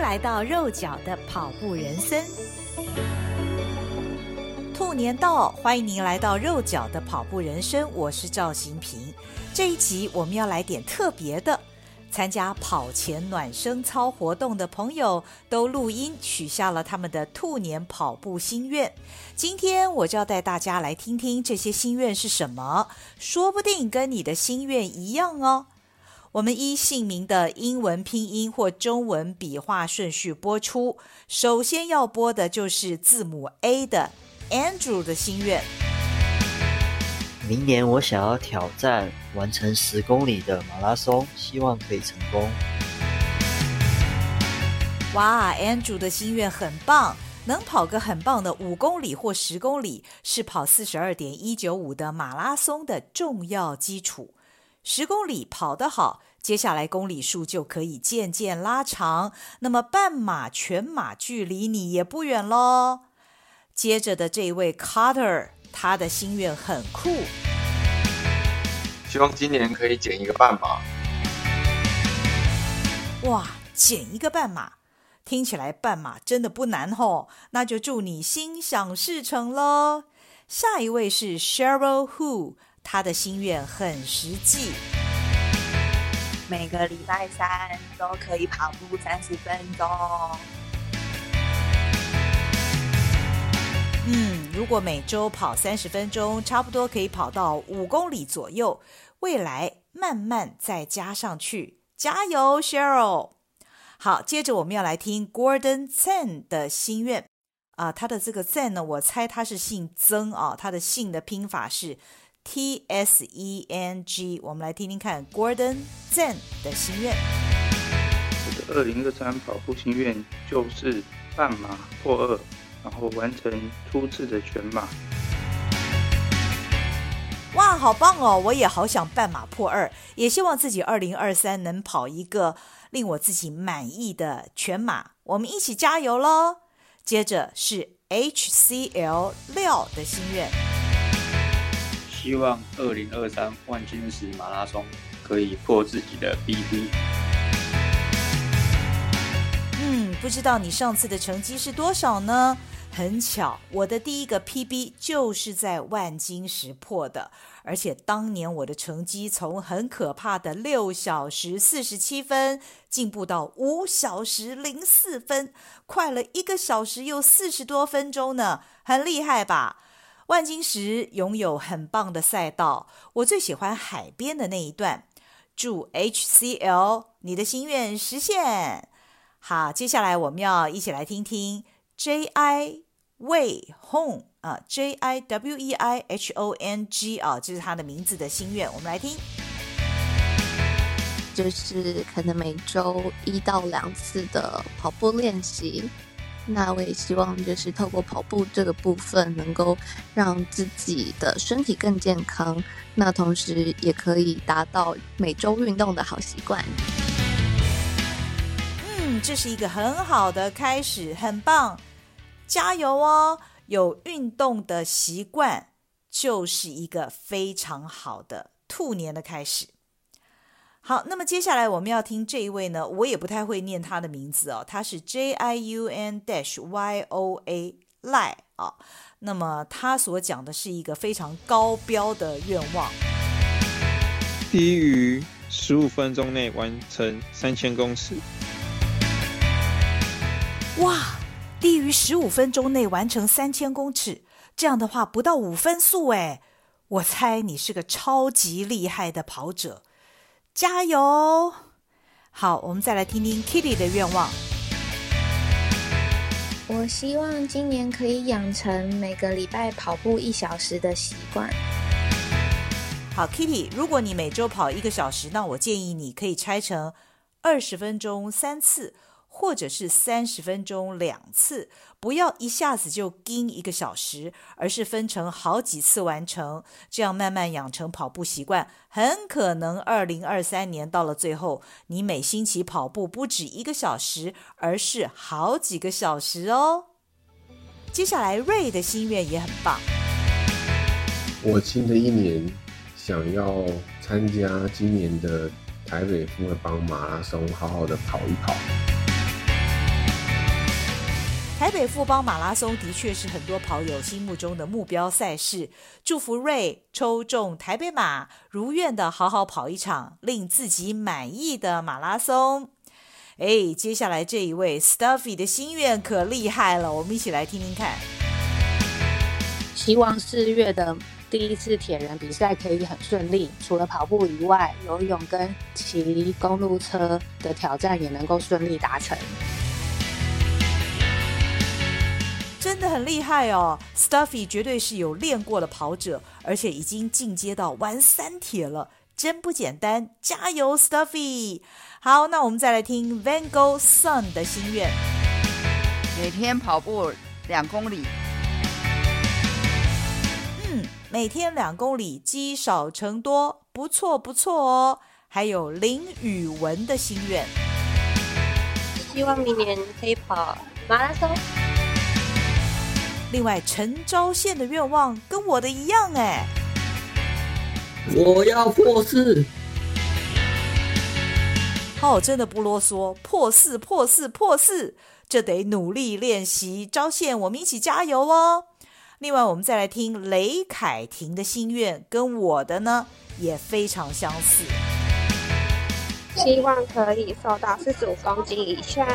来到肉脚的跑步人生。兔年到，欢迎您来到肉脚的跑步人生，我是赵新平。这一集我们要来点特别的，参加跑前暖身操活动的朋友都录音许下了他们的兔年跑步心愿。今天我就要带大家来听听这些心愿是什么，说不定跟你的心愿一样哦。我们依姓名的英文拼音或中文笔画顺序播出。首先要播的就是字母 A 的 Andrew 的心愿。明年我想要挑战完成十公里的马拉松，希望可以成功。哇，Andrew 的心愿很棒，能跑个很棒的五公里或十公里，是跑四十二点一九五的马拉松的重要基础。十公里跑得好，接下来公里数就可以渐渐拉长。那么半马、全马距离你也不远喽。接着的这位 Carter，他的心愿很酷，希望今年可以减一个半马。哇，减一个半马，听起来半马真的不难吼。那就祝你心想事成喽。下一位是 Cheryl Hu。他的心愿很实际，每个礼拜三都可以跑步三十分钟。嗯，如果每周跑三十分钟，差不多可以跑到五公里左右。未来慢慢再加上去，加油，Cheryl！好，接着我们要来听 Gordon Zen 的心愿啊，他的这个 Zen 呢，我猜他是姓曾啊，他的姓的拼法是。T S E N G，我们来听听看 Gordon Zhang 的心愿。我的二零二三跑步心愿就是半马破二，然后完成初次的全马。哇，好棒哦！我也好想半马破二，也希望自己二零二三能跑一个令我自己满意的全马。我们一起加油喽！接着是 H C L 廖的心愿。希望二零二三万金石马拉松可以破自己的 PB。嗯，不知道你上次的成绩是多少呢？很巧，我的第一个 PB 就是在万金石破的，而且当年我的成绩从很可怕的六小时四十七分进步到五小时零四分，快了一个小时又四十多分钟呢，很厉害吧？万金石拥有很棒的赛道，我最喜欢海边的那一段。祝 HCL 你的心愿实现。好，接下来我们要一起来听听 JI Wei Hong 啊，J I W E I H O N G 啊，这是他的名字的心愿。我们来听，就是可能每周一到两次的跑步练习。那我也希望，就是透过跑步这个部分，能够让自己的身体更健康。那同时也可以达到每周运动的好习惯。嗯，这是一个很好的开始，很棒，加油哦！有运动的习惯，就是一个非常好的兔年的开始。好，那么接下来我们要听这一位呢，我也不太会念他的名字哦，他是 J I U N dash Y O A 赖啊。那么他所讲的是一个非常高标的愿望，低于十五分钟内完成三千公尺。哇，低于十五分钟内完成三千公尺，这样的话不到五分速哎，我猜你是个超级厉害的跑者。加油！好，我们再来听听 Kitty 的愿望。我希望今年可以养成每个礼拜跑步一小时的习惯。好，Kitty，如果你每周跑一个小时，那我建议你可以拆成二十分钟三次。或者是三十分钟两次，不要一下子就盯一个小时，而是分成好几次完成，这样慢慢养成跑步习惯，很可能二零二三年到了最后，你每星期跑步不止一个小时，而是好几个小时哦。接下来瑞的心愿也很棒，我新的一年想要参加今年的台北富邦马拉松，好好的跑一跑。台北富邦马拉松的确是很多跑友心目中的目标赛事。祝福瑞抽中台北马，如愿的好好跑一场令自己满意的马拉松。哎，接下来这一位 Stuffy 的心愿可厉害了，我们一起来听听看。希望四月的第一次铁人比赛可以很顺利，除了跑步以外，游泳跟骑公路车的挑战也能够顺利达成。真的很厉害哦，Stuffy 绝对是有练过的跑者，而且已经进阶到玩三铁了，真不简单！加油，Stuffy！好，那我们再来听 Van Gogh Sun 的心愿，每天跑步两公里。嗯，每天两公里，积少成多，不错不错哦。还有林宇文的心愿，希望明年可以跑马拉松。另外，陈昭宪的愿望跟我的一样哎，我要破四。哦，真的不啰嗦，破四破四破四，这得努力练习。昭宪，我们一起加油哦。另外，我们再来听雷凯婷的心愿，跟我的呢也非常相似，希望可以瘦到四十五公斤以下。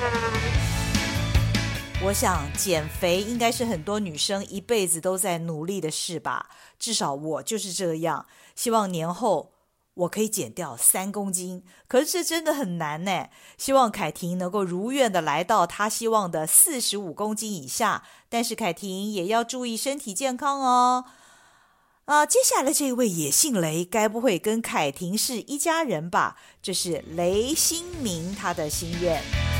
我想减肥应该是很多女生一辈子都在努力的事吧，至少我就是这样。希望年后我可以减掉三公斤，可是这真的很难呢。希望凯婷能够如愿的来到她希望的四十五公斤以下，但是凯婷也要注意身体健康哦。啊，接下来这位也姓雷，该不会跟凯婷是一家人吧？这是雷新明他的心愿。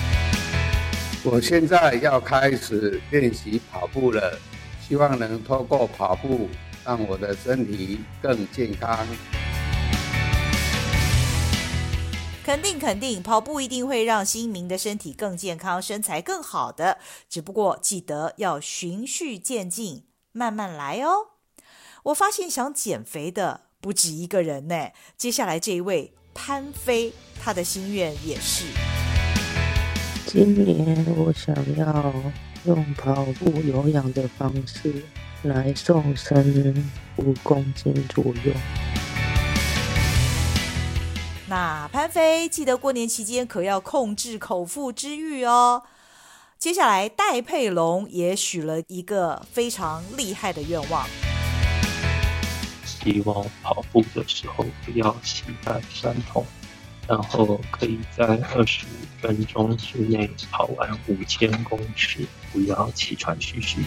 我现在要开始练习跑步了，希望能透过跑步让我的身体更健康。肯定肯定，跑步一定会让新明的身体更健康，身材更好的。只不过记得要循序渐进，慢慢来哦。我发现想减肥的不止一个人呢。接下来这一位潘飞，他的心愿也是。今年我想要用跑步有氧的方式来瘦身五公斤左右。那潘飞记得过年期间可要控制口腹之欲哦。接下来戴佩龙也许了一个非常厉害的愿望，希望跑步的时候不要膝盖酸痛。然后可以在二十五分钟之内跑完五千公尺，不要气喘吁吁。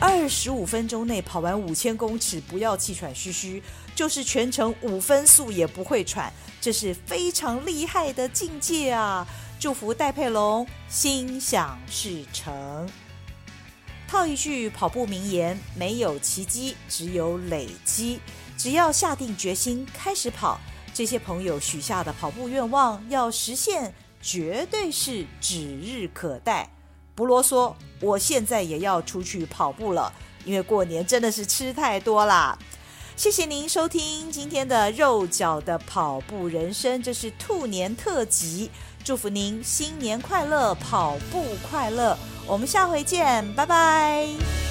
二十五分钟内跑完五千公尺，不要气喘吁吁，就是全程五分速也不会喘，这是非常厉害的境界啊！祝福戴佩龙心想事成。套一句跑步名言：没有奇迹，只有累积。只要下定决心开始跑。这些朋友许下的跑步愿望要实现，绝对是指日可待。不啰嗦，我现在也要出去跑步了，因为过年真的是吃太多啦。谢谢您收听今天的肉脚的跑步人生，这是兔年特辑，祝福您新年快乐，跑步快乐。我们下回见，拜拜。